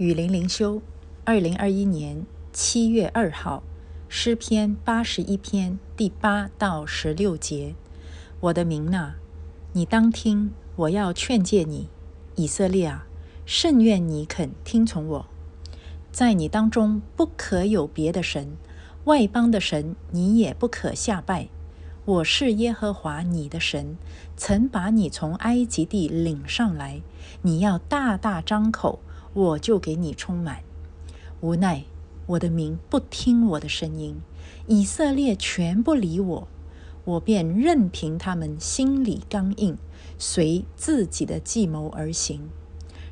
雨林灵修，二零二一年七月二号，诗篇八十一篇第八到十六节。我的民呐，你当听，我要劝诫你，以色列啊，甚愿你肯听从我。在你当中不可有别的神，外邦的神你也不可下拜。我是耶和华你的神，曾把你从埃及地领上来。你要大大张口，我就给你充满。无奈我的民不听我的声音，以色列全不理我，我便任凭他们心里刚硬，随自己的计谋而行。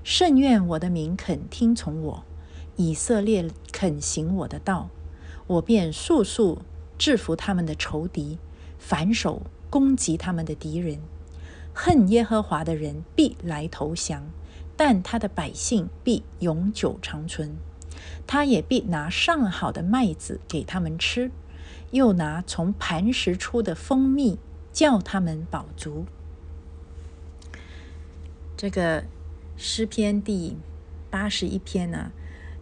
甚愿我的民肯听从我，以色列肯行我的道，我便速速制服他们的仇敌。反手攻击他们的敌人，恨耶和华的人必来投降，但他的百姓必永久长存。他也必拿上好的麦子给他们吃，又拿从磐石出的蜂蜜叫他们饱足。这个诗篇第八十一篇呢，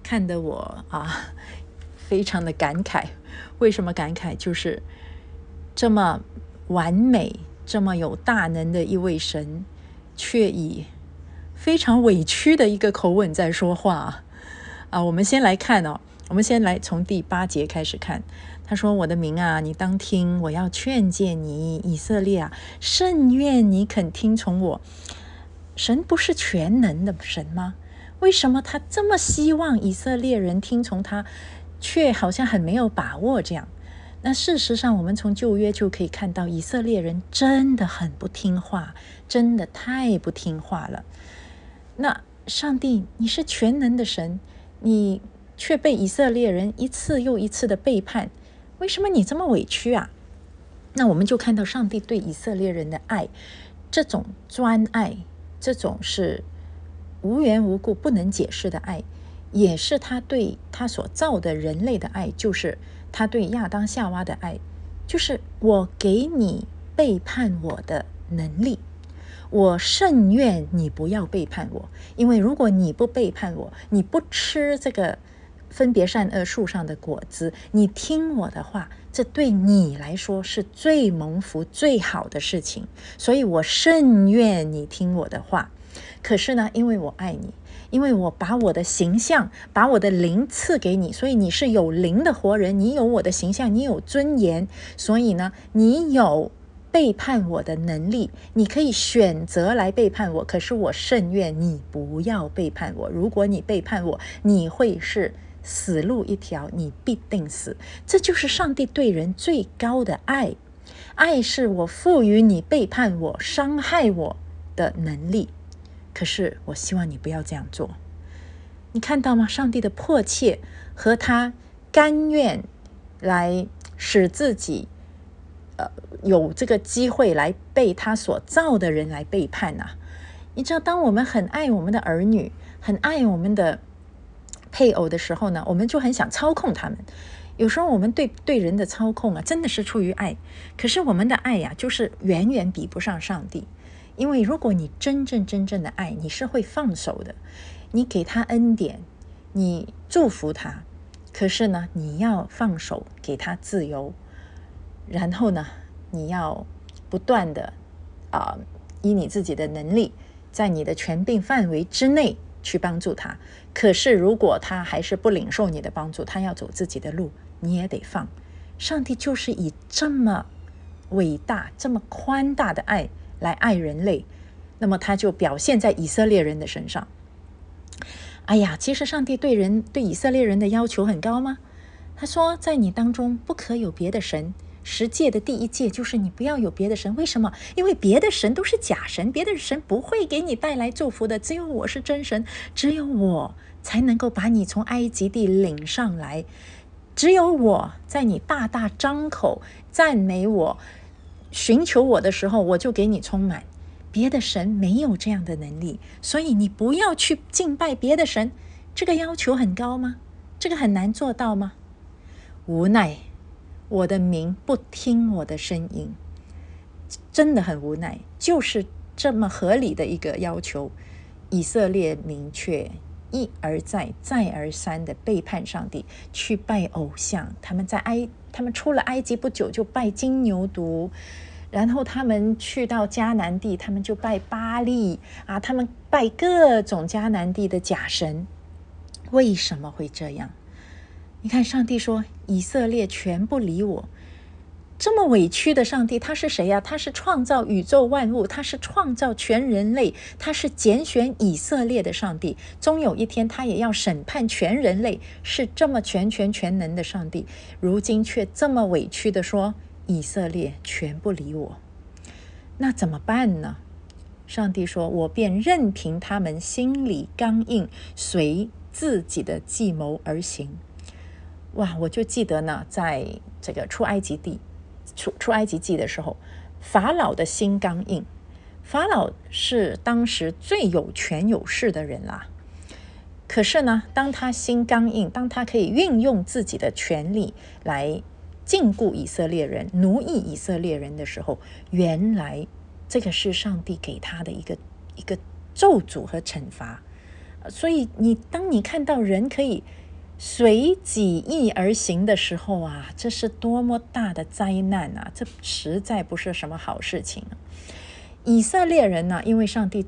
看得我啊 非常的感慨。为什么感慨？就是。这么完美、这么有大能的一位神，却以非常委屈的一个口吻在说话啊！我们先来看哦，我们先来从第八节开始看。他说：“我的名啊，你当听，我要劝诫你，以色列啊，甚愿你肯听从我。神不是全能的神吗？为什么他这么希望以色列人听从他，却好像很没有把握这样？”那事实上，我们从旧约就可以看到，以色列人真的很不听话，真的太不听话了。那上帝，你是全能的神，你却被以色列人一次又一次的背叛，为什么你这么委屈啊？那我们就看到上帝对以色列人的爱，这种专爱，这种是无缘无故不能解释的爱，也是他对他所造的人类的爱，就是。他对亚当夏娃的爱，就是我给你背叛我的能力。我甚愿你不要背叛我，因为如果你不背叛我，你不吃这个分别善恶树上的果子，你听我的话，这对你来说是最蒙福、最好的事情。所以我甚愿你听我的话。可是呢，因为我爱你。因为我把我的形象、把我的灵赐给你，所以你是有灵的活人。你有我的形象，你有尊严，所以呢，你有背叛我的能力。你可以选择来背叛我，可是我甚愿你不要背叛我。如果你背叛我，你会是死路一条，你必定死。这就是上帝对人最高的爱，爱是我赋予你背叛我、伤害我的能力。可是，我希望你不要这样做。你看到吗？上帝的迫切和他甘愿来使自己，呃，有这个机会来被他所造的人来背叛呐。你知道，当我们很爱我们的儿女，很爱我们的配偶的时候呢，我们就很想操控他们。有时候，我们对对人的操控啊，真的是出于爱。可是，我们的爱呀，就是远远比不上上帝。因为如果你真正真正的爱，你是会放手的。你给他恩典，你祝福他，可是呢，你要放手，给他自由。然后呢，你要不断的啊，以你自己的能力，在你的权柄范围之内去帮助他。可是如果他还是不领受你的帮助，他要走自己的路，你也得放。上帝就是以这么伟大、这么宽大的爱。来爱人类，那么他就表现在以色列人的身上。哎呀，其实上帝对人对以色列人的要求很高吗？他说，在你当中不可有别的神。十诫的第一诫就是你不要有别的神。为什么？因为别的神都是假神，别的神不会给你带来祝福的。只有我是真神，只有我才能够把你从埃及地领上来。只有我在你大大张口赞美我。寻求我的时候，我就给你充满。别的神没有这样的能力，所以你不要去敬拜别的神。这个要求很高吗？这个很难做到吗？无奈，我的民不听我的声音，真的很无奈。就是这么合理的一个要求，以色列民却一而再、再而三的背叛上帝，去拜偶像。他们在埃，他们出了埃及不久就拜金牛犊，然后他们去到迦南地，他们就拜巴利啊，他们拜各种迦南地的假神。为什么会这样？你看，上帝说以色列全不理我。这么委屈的上帝，他是谁呀？他是创造宇宙万物，他是创造全人类，他是拣选以色列的上帝。终有一天，他也要审判全人类，是这么全权全能的上帝。如今却这么委屈的说，以色列全不理我，那怎么办呢？上帝说：“我便任凭他们心里刚硬，随自己的计谋而行。”哇！我就记得呢，在这个出埃及地。出出埃及记的时候，法老的心刚硬。法老是当时最有权有势的人啦。可是呢，当他心刚硬，当他可以运用自己的权力来禁锢以色列人、奴役以色列人的时候，原来这个是上帝给他的一个一个咒诅和惩罚。所以，你当你看到人可以。随己意而行的时候啊，这是多么大的灾难啊！这实在不是什么好事情。以色列人呢，因为上帝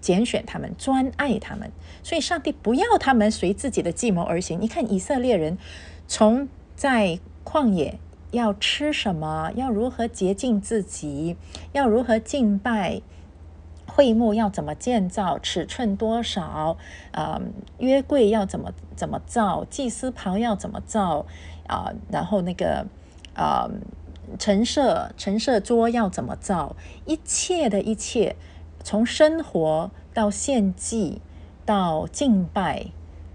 拣选他们，专爱他们，所以上帝不要他们随自己的计谋而行。你看以色列人从在旷野要吃什么，要如何洁净自己，要如何敬拜。会幕要怎么建造？尺寸多少？啊，约柜要怎么怎么造？祭司袍要怎么造？啊，然后那个啊，陈设陈设桌要怎么造？一切的一切，从生活到献祭到敬拜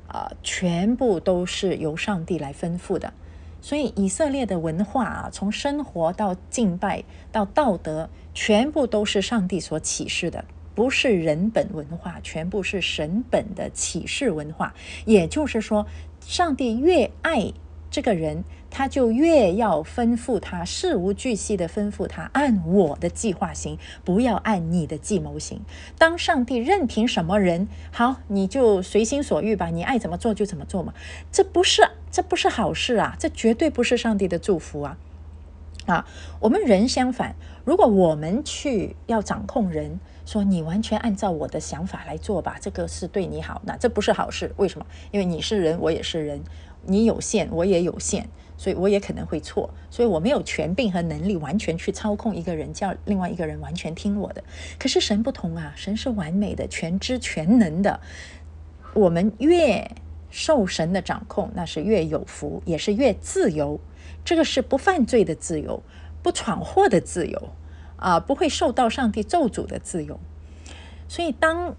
啊，全部都是由上帝来吩咐的。所以以色列的文化啊，从生活到敬拜到道德。全部都是上帝所启示的，不是人本文化，全部是神本的启示文化。也就是说，上帝越爱这个人，他就越要吩咐他，事无巨细的吩咐他，按我的计划行，不要按你的计谋行。当上帝任凭什么人好，你就随心所欲吧，你爱怎么做就怎么做嘛。这不是，这不是好事啊，这绝对不是上帝的祝福啊。啊，我们人相反，如果我们去要掌控人，说你完全按照我的想法来做吧，这个是对你好，那这不是好事。为什么？因为你是人，我也是人，你有限，我也有限，所以我也可能会错，所以我没有权柄和能力完全去操控一个人，叫另外一个人完全听我的。可是神不同啊，神是完美的、全知全能的。我们越受神的掌控，那是越有福，也是越自由。这个是不犯罪的自由，不闯祸的自由，啊，不会受到上帝咒诅的自由。所以，当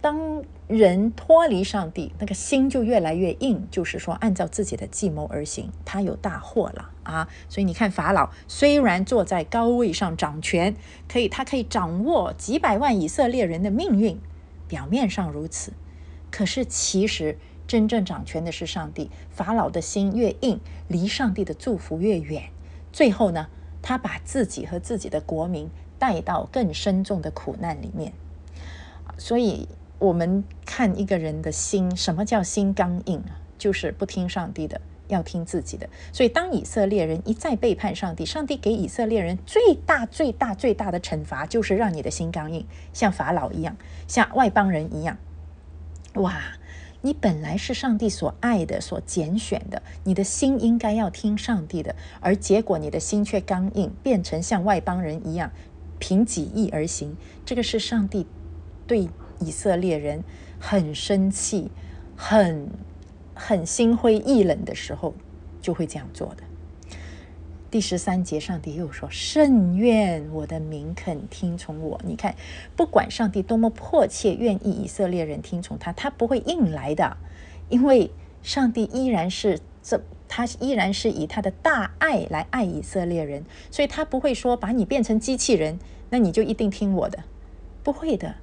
当人脱离上帝，那个心就越来越硬，就是说，按照自己的计谋而行，他有大祸了啊！所以你看，法老虽然坐在高位上掌权，可以，他可以掌握几百万以色列人的命运，表面上如此，可是其实。真正掌权的是上帝。法老的心越硬，离上帝的祝福越远。最后呢，他把自己和自己的国民带到更深重的苦难里面。所以，我们看一个人的心，什么叫心刚硬啊？就是不听上帝的，要听自己的。所以，当以色列人一再背叛上帝，上帝给以色列人最大、最大、最大的惩罚，就是让你的心刚硬，像法老一样，像外邦人一样。哇！你本来是上帝所爱的、所拣选的，你的心应该要听上帝的，而结果你的心却刚硬，变成像外邦人一样，凭己意而行。这个是上帝对以色列人很生气、很很心灰意冷的时候，就会这样做的。第十三节，上帝又说：“甚愿我的民肯听从我。”你看，不管上帝多么迫切愿意以色列人听从他，他不会硬来的，因为上帝依然是这，他依然是以他的大爱来爱以色列人，所以他不会说把你变成机器人，那你就一定听我的，不会的。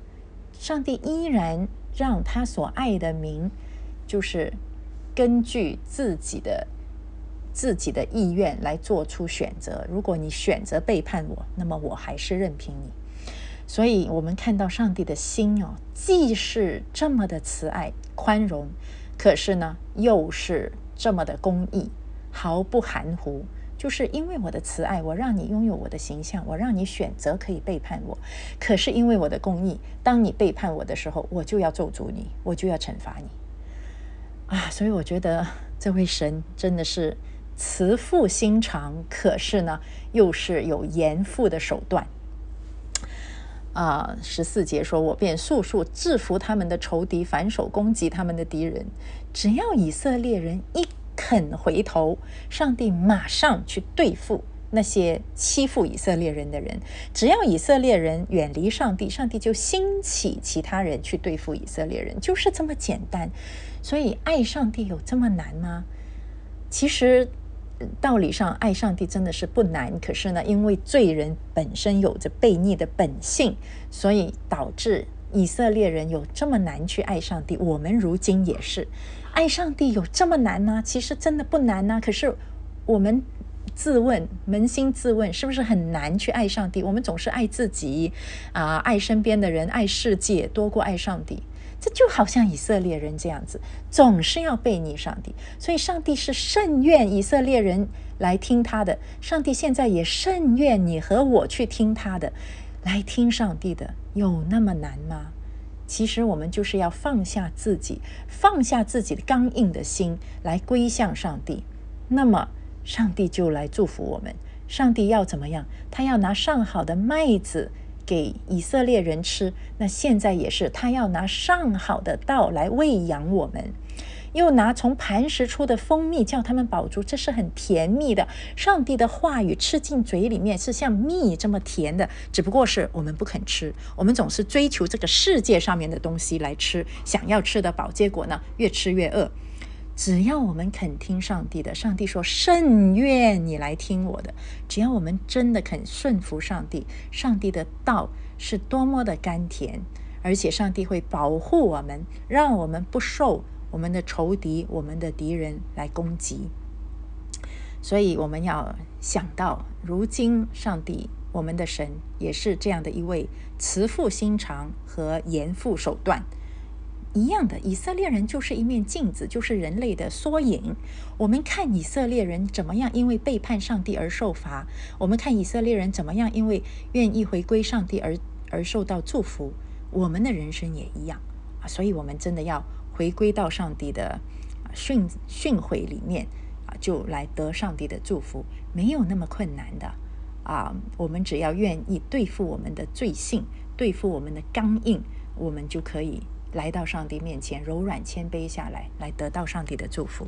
上帝依然让他所爱的民，就是根据自己的。自己的意愿来做出选择。如果你选择背叛我，那么我还是任凭你。所以，我们看到上帝的心哦，既是这么的慈爱宽容，可是呢，又是这么的公义，毫不含糊。就是因为我的慈爱，我让你拥有我的形象，我让你选择可以背叛我。可是因为我的公义，当你背叛我的时候，我就要咒诅你，我就要惩罚你。啊，所以我觉得这位神真的是慈父心肠，可是呢，又是有严父的手段。啊，十四节说：“我便速速制服他们的仇敌，反手攻击他们的敌人。只要以色列人一。”肯回头，上帝马上去对付那些欺负以色列人的人。只要以色列人远离上帝，上帝就兴起其他人去对付以色列人，就是这么简单。所以爱上帝有这么难吗？其实道理上爱上帝真的是不难，可是呢，因为罪人本身有着悖逆的本性，所以导致以色列人有这么难去爱上帝。我们如今也是。爱上帝有这么难吗？其实真的不难呐。可是我们自问，扪心自问，是不是很难去爱上帝？我们总是爱自己啊，爱身边的人，爱世界多过爱上帝。这就好像以色列人这样子，总是要背逆上帝。所以上帝是甚愿以色列人来听他的。上帝现在也甚愿你和我去听他的，来听上帝的，有那么难吗？其实我们就是要放下自己，放下自己的刚硬的心，来归向上帝。那么，上帝就来祝福我们。上帝要怎么样？他要拿上好的麦子给以色列人吃。那现在也是，他要拿上好的道来喂养我们。又拿从磐石出的蜂蜜叫他们饱足，这是很甜蜜的。上帝的话语吃进嘴里面是像蜜这么甜的，只不过是我们不肯吃。我们总是追求这个世界上面的东西来吃，想要吃得饱，结果呢越吃越饿。只要我们肯听上帝的，上帝说甚愿你来听我的。只要我们真的肯顺服上帝，上帝的道是多么的甘甜，而且上帝会保护我们，让我们不受。我们的仇敌，我们的敌人来攻击，所以我们要想到，如今上帝，我们的神也是这样的一位慈父心肠和严父手段一样的。以色列人就是一面镜子，就是人类的缩影。我们看以色列人怎么样，因为背叛上帝而受罚；我们看以色列人怎么样，因为愿意回归上帝而而受到祝福。我们的人生也一样啊，所以我们真的要。回归到上帝的训训诲里面啊，就来得上帝的祝福，没有那么困难的啊。我们只要愿意对付我们的罪性，对付我们的刚硬，我们就可以来到上帝面前，柔软谦卑下来，来得到上帝的祝福。